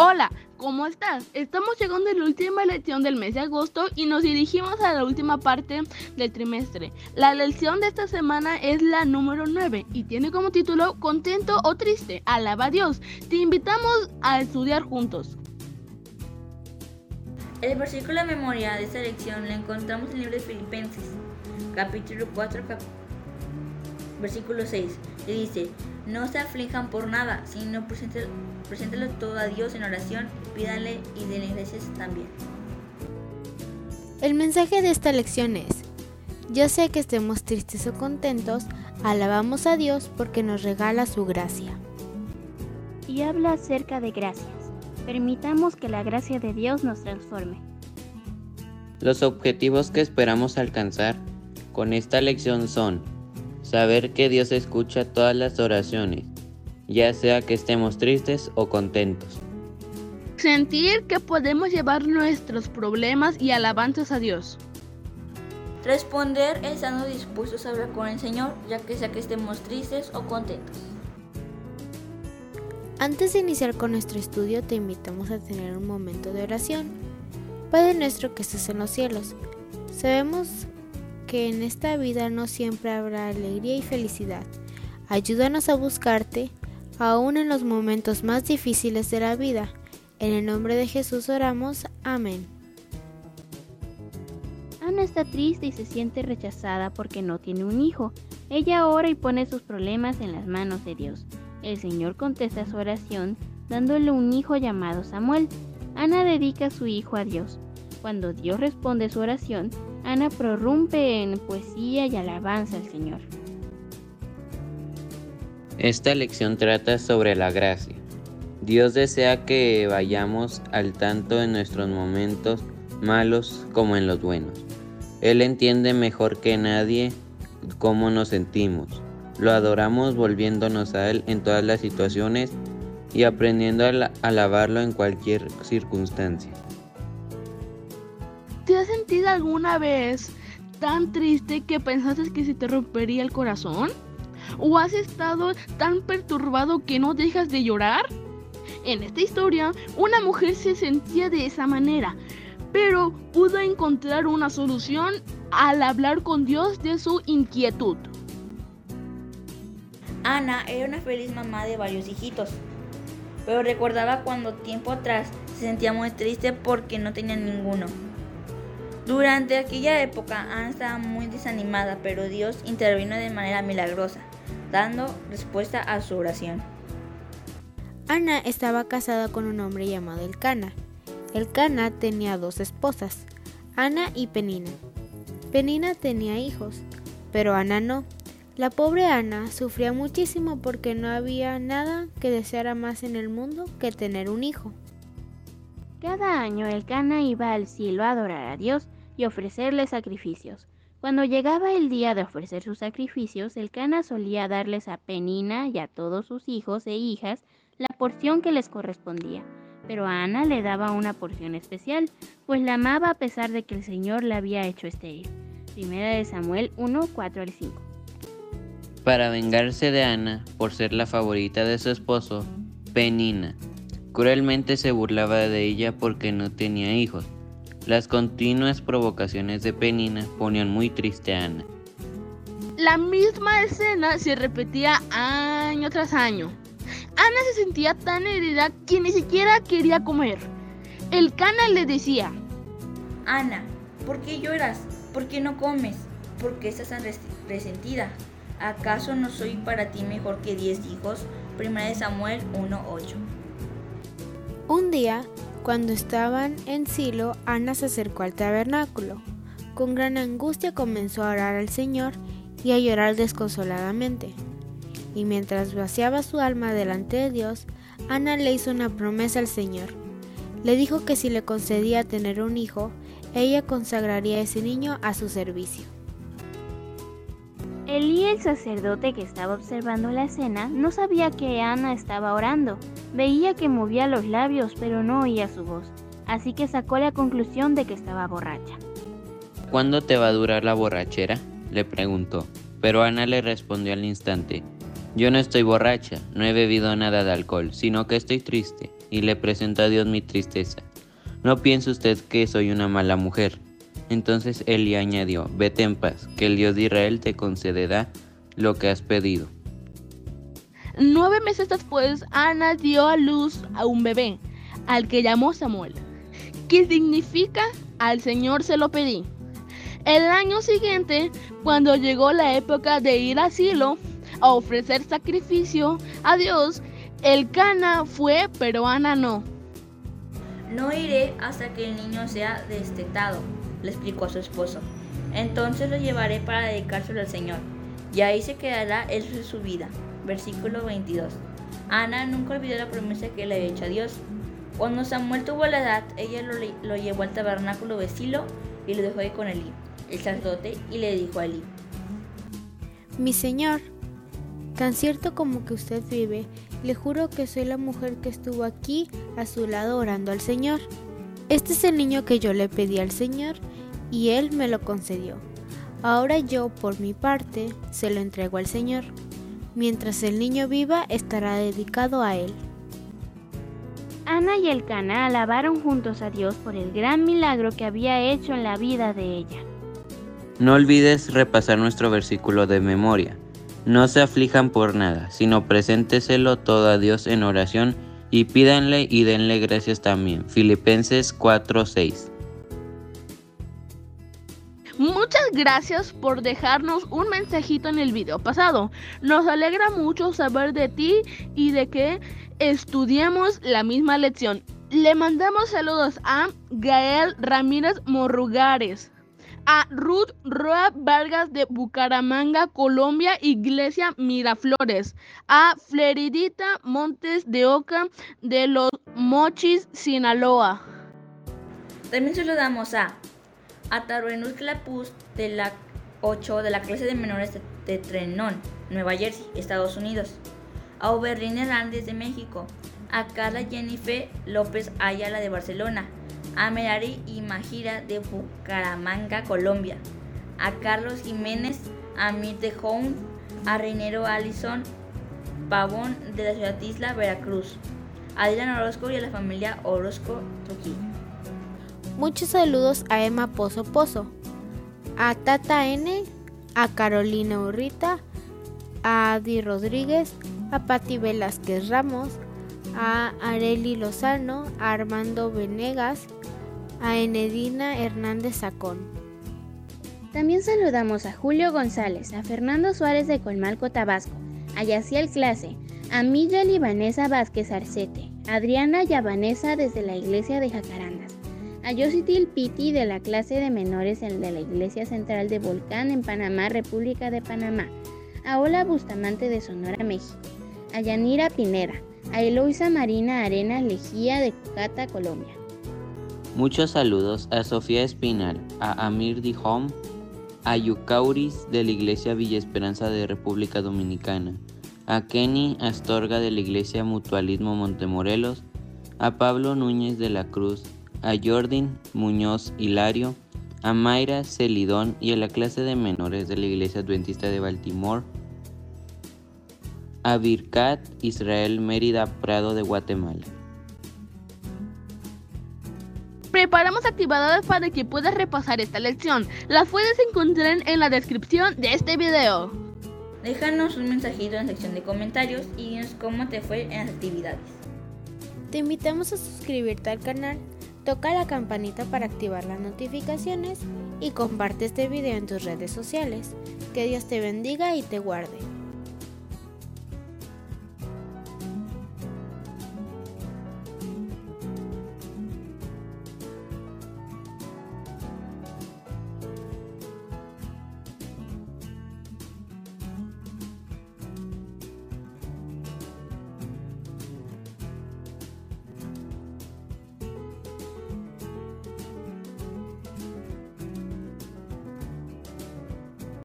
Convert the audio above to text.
Hola, ¿cómo estás? Estamos llegando a la última lección del mes de agosto y nos dirigimos a la última parte del trimestre. La lección de esta semana es la número 9 y tiene como título Contento o triste, alaba a Dios. Te invitamos a estudiar juntos. El versículo de memoria de esta lección lo encontramos en el libro de Filipenses, capítulo 4, versículo 6, y dice, no se aflijan por nada, sino preséntelo todo a Dios en oración, pídanle y denle gracias también. El mensaje de esta lección es, ya sea que estemos tristes o contentos, alabamos a Dios porque nos regala su gracia. Y habla acerca de gracias. Permitamos que la gracia de Dios nos transforme. Los objetivos que esperamos alcanzar con esta lección son Saber que Dios escucha todas las oraciones, ya sea que estemos tristes o contentos. Sentir que podemos llevar nuestros problemas y alabanzas a Dios. Responder estando dispuestos a hablar con el Señor, ya que sea que estemos tristes o contentos. Antes de iniciar con nuestro estudio, te invitamos a tener un momento de oración. Padre nuestro que estás en los cielos, sabemos que en esta vida no siempre habrá alegría y felicidad. Ayúdanos a buscarte, aún en los momentos más difíciles de la vida. En el nombre de Jesús oramos. Amén. Ana está triste y se siente rechazada porque no tiene un hijo. Ella ora y pone sus problemas en las manos de Dios. El Señor contesta su oración dándole un hijo llamado Samuel. Ana dedica a su hijo a Dios. Cuando Dios responde su oración, Ana prorrumpe en poesía y alabanza al Señor. Esta lección trata sobre la gracia. Dios desea que vayamos al tanto en nuestros momentos malos como en los buenos. Él entiende mejor que nadie cómo nos sentimos. Lo adoramos volviéndonos a Él en todas las situaciones y aprendiendo a alabarlo en cualquier circunstancia. ¿Te has sentido alguna vez tan triste que pensaste que se te rompería el corazón? ¿O has estado tan perturbado que no dejas de llorar? En esta historia, una mujer se sentía de esa manera, pero pudo encontrar una solución al hablar con Dios de su inquietud. Ana era una feliz mamá de varios hijitos, pero recordaba cuando tiempo atrás se sentía muy triste porque no tenía ninguno. Durante aquella época Ana estaba muy desanimada, pero Dios intervino de manera milagrosa, dando respuesta a su oración. Ana estaba casada con un hombre llamado Elcana. Elcana tenía dos esposas, Ana y Penina. Penina tenía hijos, pero Ana no. La pobre Ana sufría muchísimo porque no había nada que deseara más en el mundo que tener un hijo. Cada año Elcana iba al cielo a adorar a Dios y ofrecerle sacrificios. Cuando llegaba el día de ofrecer sus sacrificios, el Cana solía darles a Penina y a todos sus hijos e hijas la porción que les correspondía. Pero a Ana le daba una porción especial, pues la amaba a pesar de que el Señor la había hecho estéril. Primera de Samuel 1, 4 al 5. Para vengarse de Ana por ser la favorita de su esposo, Penina cruelmente se burlaba de ella porque no tenía hijos las continuas provocaciones de Penina ponían muy triste a Ana. La misma escena se repetía año tras año. Ana se sentía tan herida que ni siquiera quería comer. El cana le decía, Ana, ¿por qué lloras? ¿Por qué no comes? ¿Por qué estás tan resentida? ¿Acaso no soy para ti mejor que diez hijos? Primera de Samuel 1.8. Un día, cuando estaban en Silo, Ana se acercó al tabernáculo. Con gran angustia comenzó a orar al Señor y a llorar desconsoladamente. Y mientras vaciaba su alma delante de Dios, Ana le hizo una promesa al Señor. Le dijo que si le concedía tener un hijo, ella consagraría ese niño a su servicio. Elí, el sacerdote que estaba observando la escena, no sabía que Ana estaba orando. Veía que movía los labios, pero no oía su voz, así que sacó la conclusión de que estaba borracha. ¿Cuándo te va a durar la borrachera? le preguntó, pero Ana le respondió al instante, yo no estoy borracha, no he bebido nada de alcohol, sino que estoy triste. y le presento a Dios mi tristeza. No piense usted que soy una mala mujer. Entonces Eli añadió, vete en paz, que el Dios de Israel te concederá lo que has pedido. Nueve meses después, Ana dio a luz a un bebé, al que llamó Samuel, que significa al Señor se lo pedí. El año siguiente, cuando llegó la época de ir a Silo a ofrecer sacrificio a Dios, el Cana fue, pero Ana no. No iré hasta que el niño sea destetado, le explicó a su esposo. Entonces lo llevaré para dedicárselo al Señor, y ahí se quedará de su vida. Versículo 22. Ana nunca olvidó la promesa que le había hecho a Dios. Cuando Samuel tuvo la edad, ella lo, lo llevó al tabernáculo de Silo y lo dejó ahí con Elí, el sacerdote, y le dijo a Elí, Mi señor, tan cierto como que usted vive, le juro que soy la mujer que estuvo aquí a su lado orando al Señor. Este es el niño que yo le pedí al Señor y Él me lo concedió. Ahora yo, por mi parte, se lo entrego al Señor. Mientras el niño viva, estará dedicado a Él. Ana y el Cana alabaron juntos a Dios por el gran milagro que había hecho en la vida de ella. No olvides repasar nuestro versículo de memoria. No se aflijan por nada, sino presénteselo todo a Dios en oración y pídanle y denle gracias también. Filipenses 4:6. Muchas gracias por dejarnos un mensajito en el video pasado. Nos alegra mucho saber de ti y de que estudiemos la misma lección. Le mandamos saludos a Gael Ramírez Morrugares, a Ruth Roa Vargas de Bucaramanga, Colombia, Iglesia Miraflores, a Fleridita Montes de Oca de Los Mochis, Sinaloa. También saludamos a Ataruenus Clapus de la 8 de la clase de menores de, Trenón, Nueva Jersey, Estados Unidos. A Oberlin Hernández de México. A Carla Jennifer López Ayala de Barcelona. A Merari Imajira de Bucaramanga, Colombia. A Carlos Jiménez, a Mir de Home, a Reinero Allison Pavón de la ciudad Isla, Veracruz. A Dylan Orozco y a la familia Orozco Trujillo. Muchos saludos a Emma Pozo Pozo, a Tata N, a Carolina Urrita, a Adi Rodríguez, a Patti Velázquez Ramos, a Areli Lozano, a Armando Venegas, a Enedina Hernández Sacón. También saludamos a Julio González, a Fernando Suárez de Colmalco, Tabasco, a Yaciel Clase, a Miguel y Vanessa Vázquez Arcete, a Adriana y desde la iglesia de Jacarandas, a Yositil Piti de la clase de menores de la Iglesia Central de Volcán en Panamá, República de Panamá, a Ola Bustamante de Sonora, México, a Yanira Pinera, a Eloisa Marina Arenas Lejía de Cucata, Colombia. Muchos saludos a Sofía Espinal, a Amir Dijom, a Yucauris de la Iglesia Villa Esperanza de República Dominicana, a Kenny Astorga de la Iglesia Mutualismo Montemorelos, a Pablo Núñez de la Cruz, a Jordin Muñoz Hilario, a Mayra Celidón y a la clase de menores de la Iglesia Adventista de Baltimore, a Birkat Israel Mérida Prado de Guatemala. Preparamos actividades para que puedas repasar esta lección. Las puedes encontrar en la descripción de este video. Déjanos un mensajito en la sección de comentarios y dinos cómo te fue en las actividades. Te invitamos a suscribirte al canal, toca la campanita para activar las notificaciones y comparte este video en tus redes sociales. Que Dios te bendiga y te guarde.